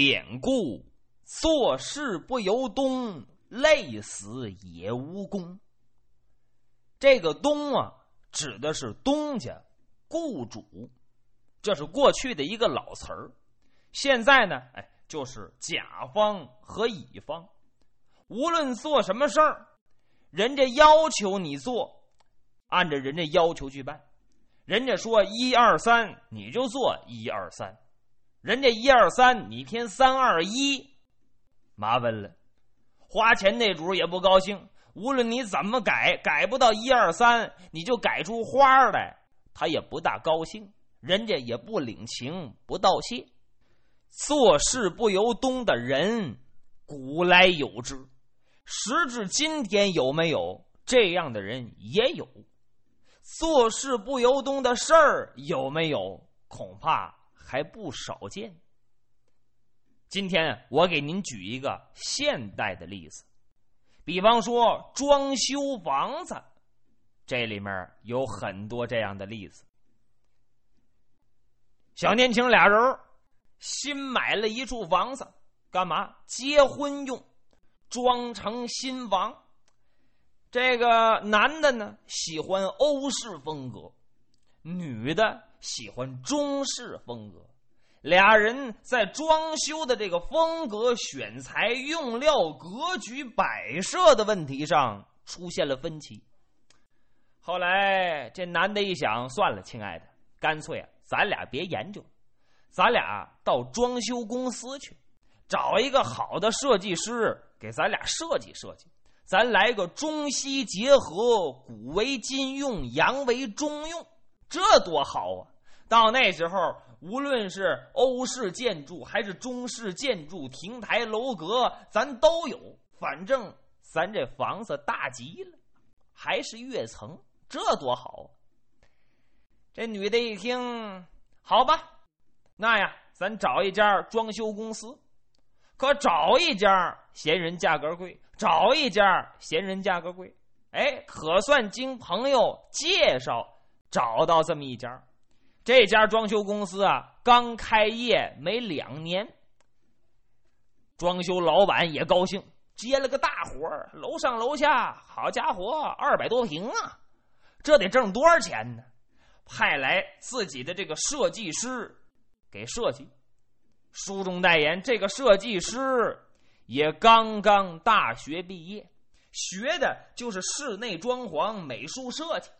典故：做事不由东，累死也无功。这个“东”啊，指的是东家雇主，这是过去的一个老词儿。现在呢，哎，就是甲方和乙方，无论做什么事儿，人家要求你做，按照人家要求去办。人家说一二三，你就做一二三；人家一二三，你偏三二一，麻烦了。花钱那主也不高兴，无论你怎么改，改不到一二三，你就改出花来，他也不大高兴，人家也不领情，不道谢。做事不由东的人，古来有之，时至今天有没有这样的人？也有。做事不由东的事儿有没有？恐怕还不少见。今天我给您举一个现代的例子，比方说装修房子，这里面有很多这样的例子。小年轻俩人新买了一处房子，干嘛？结婚用，装成新房。这个男的呢喜欢欧式风格，女的喜欢中式风格。俩人在装修的这个风格、选材、用料、格局、摆设的问题上出现了分歧。后来这男的一想，算了，亲爱的，干脆啊，咱俩别研究，咱俩到装修公司去，找一个好的设计师给咱俩设计设计。咱来个中西结合，古为今用，洋为中用，这多好啊！到那时候，无论是欧式建筑还是中式建筑，亭台楼阁，咱都有。反正咱这房子大极了，还是跃层，这多好！这女的一听，好吧，那呀，咱找一家装修公司。可找一家嫌人价格贵，找一家嫌人价格贵，哎，可算经朋友介绍找到这么一家。这家装修公司啊，刚开业没两年，装修老板也高兴，接了个大活楼上楼下，好家伙，二百多平啊，这得挣多少钱呢？派来自己的这个设计师给设计。书中代言，这个设计师也刚刚大学毕业，学的就是室内装潢、美术设计。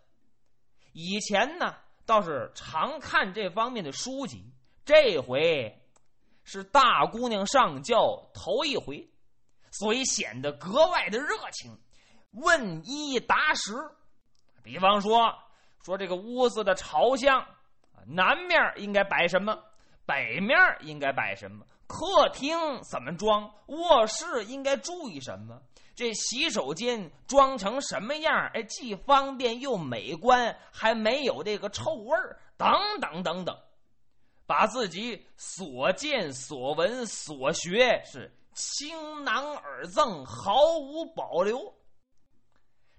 以前呢，倒是常看这方面的书籍，这回是大姑娘上轿头一回，所以显得格外的热情，问一答十。比方说，说这个屋子的朝向，南面应该摆什么？北面应该摆什么？客厅怎么装？卧室应该注意什么？这洗手间装成什么样？哎，既方便又美观，还没有这个臭味儿，等等等等，把自己所见所闻所学是倾囊而赠，毫无保留。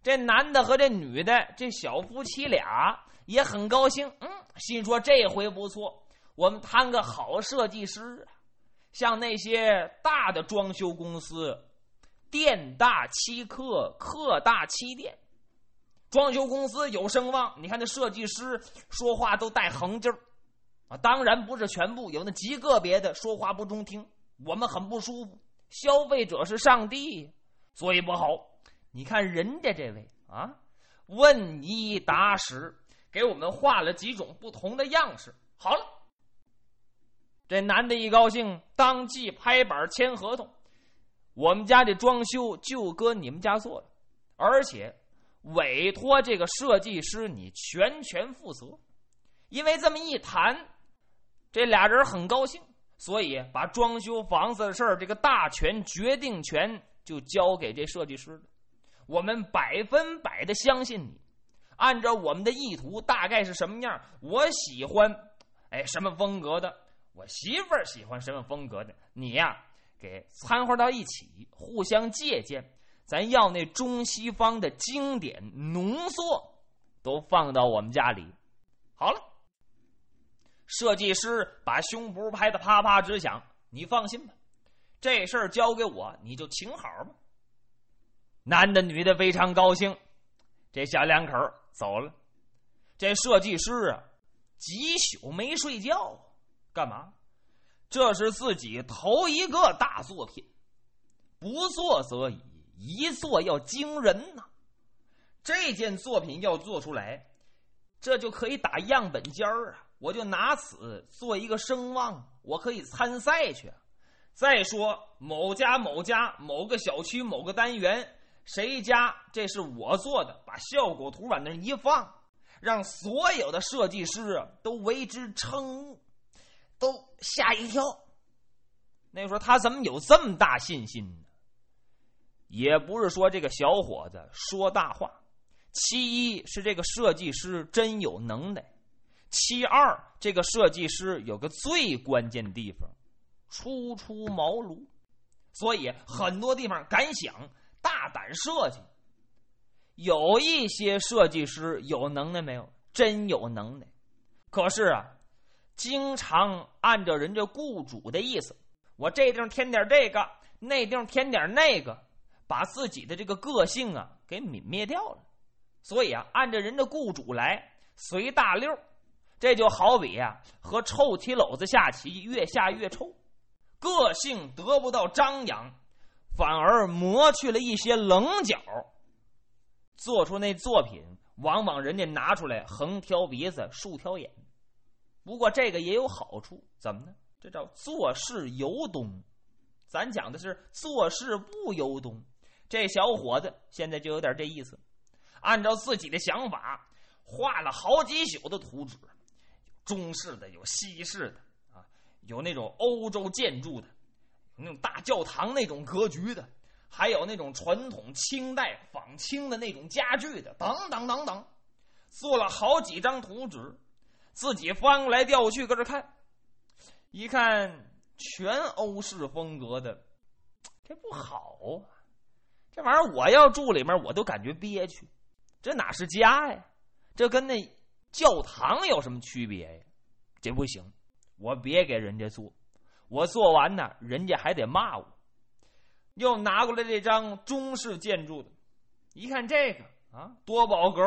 这男的和这女的，这小夫妻俩也很高兴，嗯，心说这回不错。我们摊个好设计师，像那些大的装修公司，店大欺客，客大欺店。装修公司有声望，你看那设计师说话都带横劲儿啊。当然不是全部，有那极个别的说话不中听，我们很不舒服。消费者是上帝，所以不好。你看人家这位啊，问一答十，给我们画了几种不同的样式。好了。这男的一高兴，当即拍板签合同。我们家这装修就搁你们家做的，而且委托这个设计师你全权负责。因为这么一谈，这俩人很高兴，所以把装修房子的事儿这个大权决定权就交给这设计师了。我们百分百的相信你，按照我们的意图大概是什么样？我喜欢，哎，什么风格的？我媳妇儿喜欢什么风格的？你呀，给掺和到一起，互相借鉴。咱要那中西方的经典浓缩，都放到我们家里。好了，设计师把胸脯拍得啪啪直响。你放心吧，这事儿交给我，你就请好吧。男的女的非常高兴，这小两口走了。这设计师啊，几宿没睡觉，干嘛？这是自己头一个大作品，不做则已，一做要惊人呐。这件作品要做出来，这就可以打样本尖儿啊！我就拿此做一个声望，我可以参赛去。再说某家某家某个小区某个单元，谁家这是我做的，把效果图往那一放，让所有的设计师都为之称，都吓一跳。那时候他怎么有这么大信心呢？也不是说这个小伙子说大话。其一是这个设计师真有能耐，其二这个设计师有个最关键地方，初出茅庐，所以很多地方敢想大胆设计。有一些设计师有能耐没有？真有能耐，可是啊，经常按照人家雇主的意思，我这地方添点这个，那地方添点那个，把自己的这个个性啊给泯灭掉了。所以啊，按照人家雇主来随大溜，这就好比啊和臭棋篓子下棋，越下越臭，个性得不到张扬，反而磨去了一些棱角，做出那作品，往往人家拿出来横挑鼻子竖挑眼。不过这个也有好处，怎么呢？这叫做事由东，咱讲的是做事不由东。这小伙子现在就有点这意思。按照自己的想法画了好几宿的图纸，中式的，有西式的，啊，有那种欧洲建筑的，有那种大教堂那种格局的，还有那种传统清代仿清的那种家具的，等等等等，做了好几张图纸，自己翻过来调去搁这看，一看全欧式风格的，这不好啊！这玩意儿我要住里面，我都感觉憋屈。这哪是家呀？这跟那教堂有什么区别呀？这不行，我别给人家做，我做完呢，人家还得骂我。又拿过来这张中式建筑的，一看这个啊，多宝格、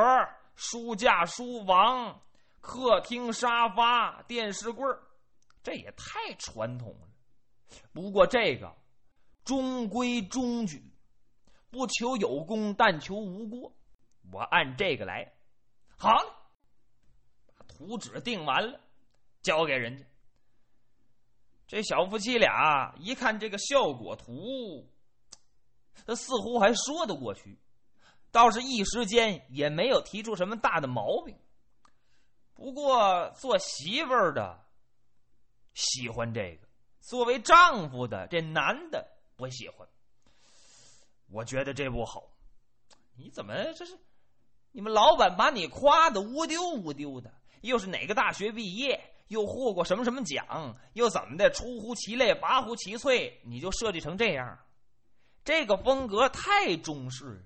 书架、书房、客厅沙发、电视柜这也太传统了。不过这个中规中矩，不求有功，但求无过。我按这个来，好，图纸定完了，交给人家。这小夫妻俩一看这个效果图，他似乎还说得过去，倒是一时间也没有提出什么大的毛病。不过做媳妇儿的喜欢这个，作为丈夫的这男的不喜欢。我觉得这不好，你怎么这是？你们老板把你夸的乌丢乌丢的，又是哪个大学毕业，又获过什么什么奖，又怎么的出乎其类拔乎其萃，你就设计成这样？这个风格太中式，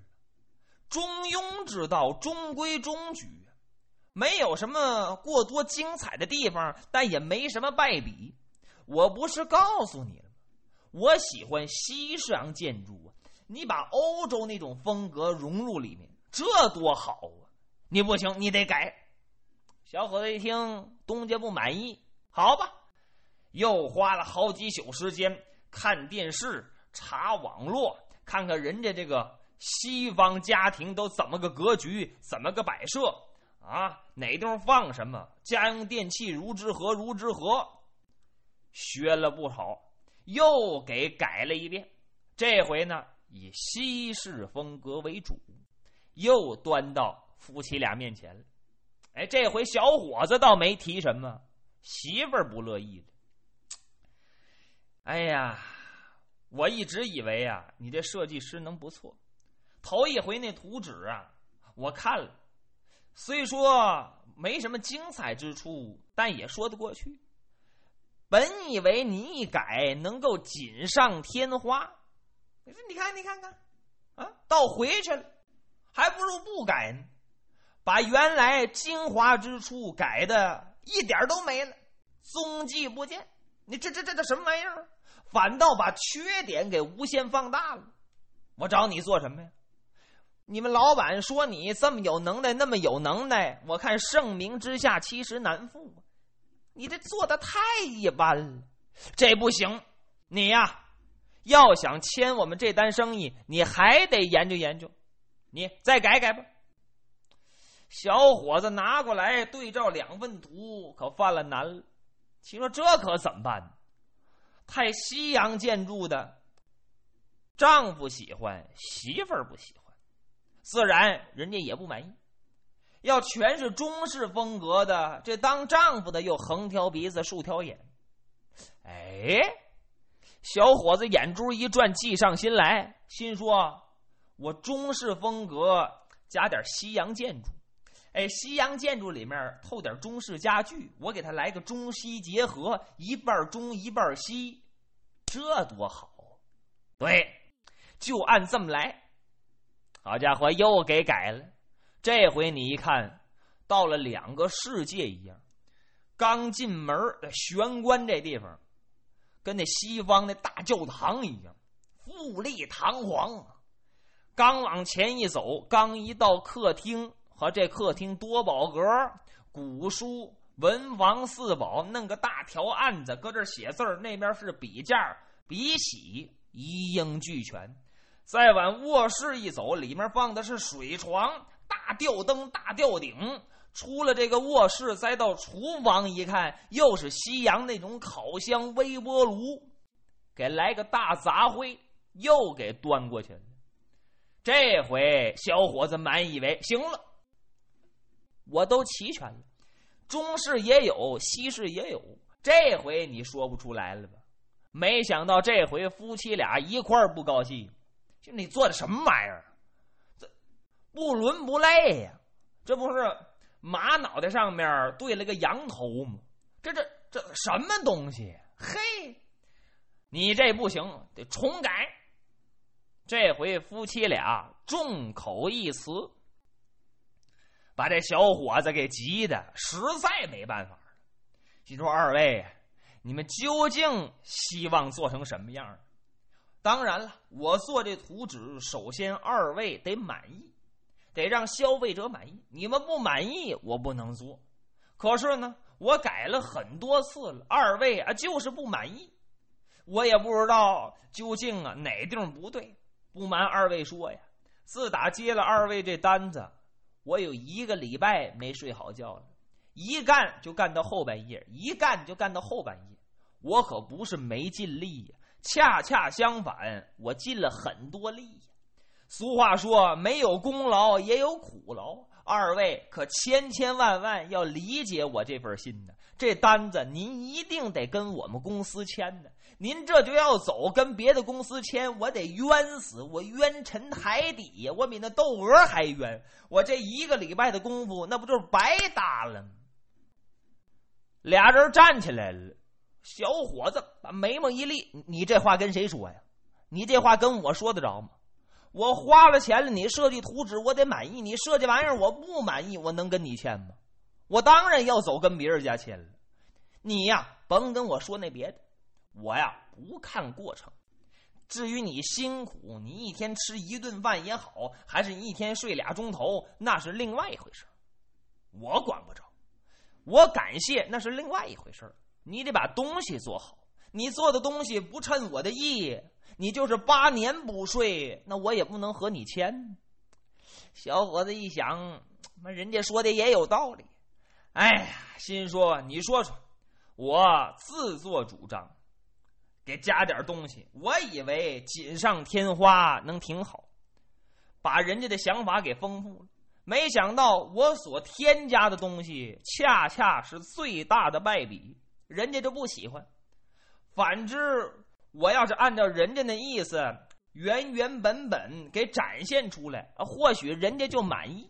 中庸之道，中规中矩，没有什么过多精彩的地方，但也没什么败笔。我不是告诉你了吗？我喜欢西式洋建筑啊，你把欧洲那种风格融入里面。这多好啊！你不行，你得改。小伙子一听，东家不满意，好吧，又花了好几宿时间看电视、查网络，看看人家这个西方家庭都怎么个格局，怎么个摆设啊？哪地方放什么？家用电器如之何如之何？学了不少，又给改了一遍。这回呢，以西式风格为主。又端到夫妻俩面前了，哎，这回小伙子倒没提什么，媳妇儿不乐意了。哎呀，我一直以为啊，你这设计师能不错，头一回那图纸啊，我看了，虽说没什么精彩之处，但也说得过去。本以为你一改能够锦上添花，你说你看你看看，啊，倒回去了。还不如不改呢，把原来精华之处改的一点都没了，踪迹不见。你这这这这什么玩意儿？反倒把缺点给无限放大了。我找你做什么呀？你们老板说你这么有能耐，那么有能耐，我看盛名之下其实难副。你这做的太一般了，这不行。你呀，要想签我们这单生意，你还得研究研究，你再改改吧。小伙子拿过来对照两份图，可犯了难了。心说这可怎么办？太西洋建筑的，丈夫喜欢，媳妇儿不喜欢，自然人家也不满意。要全是中式风格的，这当丈夫的又横挑鼻子竖挑眼。哎，小伙子眼珠一转，计上心来，心说：“我中式风格加点西洋建筑。”哎，西洋建筑里面透点中式家具，我给他来个中西结合，一半中一半西，这多好！对，就按这么来。好家伙，又给改了。这回你一看，到了两个世界一样。刚进门玄关这地方，跟那西方那大教堂一样，富丽堂皇。刚往前一走，刚一到客厅。和这客厅多宝阁、古书、文房四宝，弄个大条案子，搁这写字。那边是笔架、笔洗，一应俱全。再往卧室一走，里面放的是水床、大吊灯、大吊顶。出了这个卧室，再到厨房一看，又是西洋那种烤箱、微波炉，给来个大杂烩，又给端过去了。这回小伙子满以为行了。我都齐全了，中式也有，西式也有。这回你说不出来了吧？没想到这回夫妻俩一块儿不高兴，你做的什么玩意儿？这不伦不类呀！这不是马脑袋上面对了个羊头吗？这这这什么东西？嘿，你这不行，得重改。这回夫妻俩众口一词。把这小伙子给急的，实在没办法了。心说：“二位，你们究竟希望做成什么样？当然了，我做这图纸，首先二位得满意，得让消费者满意。你们不满意，我不能做。可是呢，我改了很多次了，二位啊就是不满意。我也不知道究竟啊哪地方不对。不瞒二位说呀，自打接了二位这单子。”我有一个礼拜没睡好觉了，一干就干到后半夜，一干就干到后半夜。我可不是没尽力呀，恰恰相反，我尽了很多力呀。俗话说，没有功劳也有苦劳，二位可千千万万要理解我这份心呢。这单子您一定得跟我们公司签呢。您这就要走，跟别的公司签，我得冤死，我冤沉海底呀！我比那窦娥还冤。我这一个礼拜的功夫，那不就是白搭了吗？俩人站起来了，小伙子把眉毛一立：“你这话跟谁说呀？你这话跟我说得着吗？我花了钱了，你设计图纸我得满意，你设计玩意儿我不满意，我能跟你签吗？我当然要走，跟别人家签了。你呀，甭跟我说那别的。”我呀不看过程，至于你辛苦，你一天吃一顿饭也好，还是一天睡俩钟头，那是另外一回事我管不着。我感谢那是另外一回事你得把东西做好，你做的东西不称我的意，你就是八年不睡，那我也不能和你签。小伙子一想，那人家说的也有道理。哎呀，心说你说说，我自作主张。给加点东西，我以为锦上添花能挺好，把人家的想法给丰富了。没想到我所添加的东西，恰恰是最大的败笔，人家就不喜欢。反之，我要是按照人家那意思，原原本本给展现出来，或许人家就满意。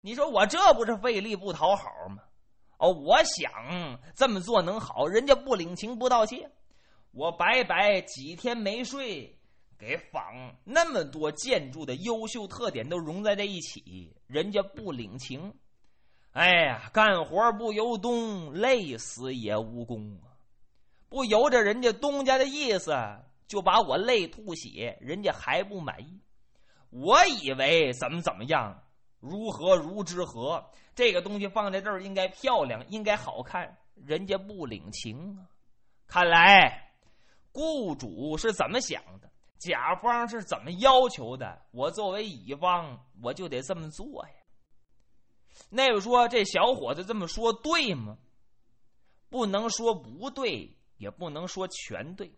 你说我这不是费力不讨好吗？哦，我想这么做能好，人家不领情不道谢。我白白几天没睡，给仿那么多建筑的优秀特点都融在在一起，人家不领情。哎呀，干活不由东，累死也无功啊！不由着人家东家的意思，就把我累吐血，人家还不满意。我以为怎么怎么样，如何如之何，这个东西放在这儿应该漂亮，应该好看，人家不领情啊。看来雇主是怎么想的，甲方是怎么要求的，我作为乙方，我就得这么做呀。那位说这小伙子这么说对吗？不能说不对。也不能说全对。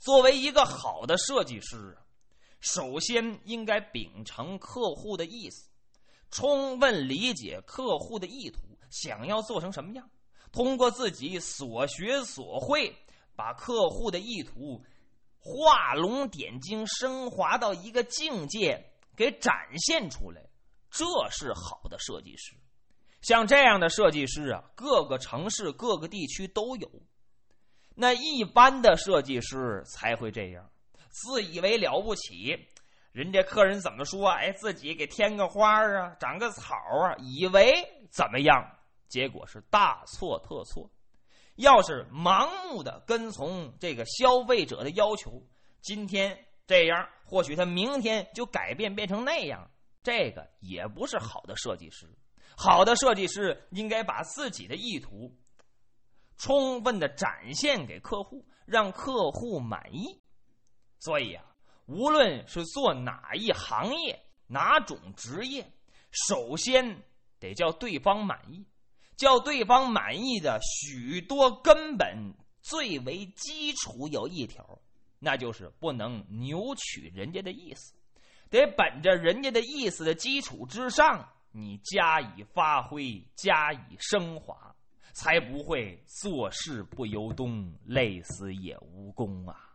作为一个好的设计师，首先应该秉承客户的意思，充分理解客户的意图，想要做成什么样，通过自己所学所会，把客户的意图画龙点睛，升华到一个境界，给展现出来。这是好的设计师。像这样的设计师啊，各个城市、各个地区都有。那一般的设计师才会这样，自以为了不起，人家客人怎么说？哎，自己给添个花啊，长个草啊，以为怎么样？结果是大错特错。要是盲目的跟从这个消费者的要求，今天这样，或许他明天就改变变成那样，这个也不是好的设计师。好的设计师应该把自己的意图。充分的展现给客户，让客户满意。所以啊，无论是做哪一行业、哪种职业，首先得叫对方满意。叫对方满意的许多根本最为基础有一条，那就是不能扭曲人家的意思，得本着人家的意思的基础之上，你加以发挥，加以升华。才不会做事不由东，累死也无功啊！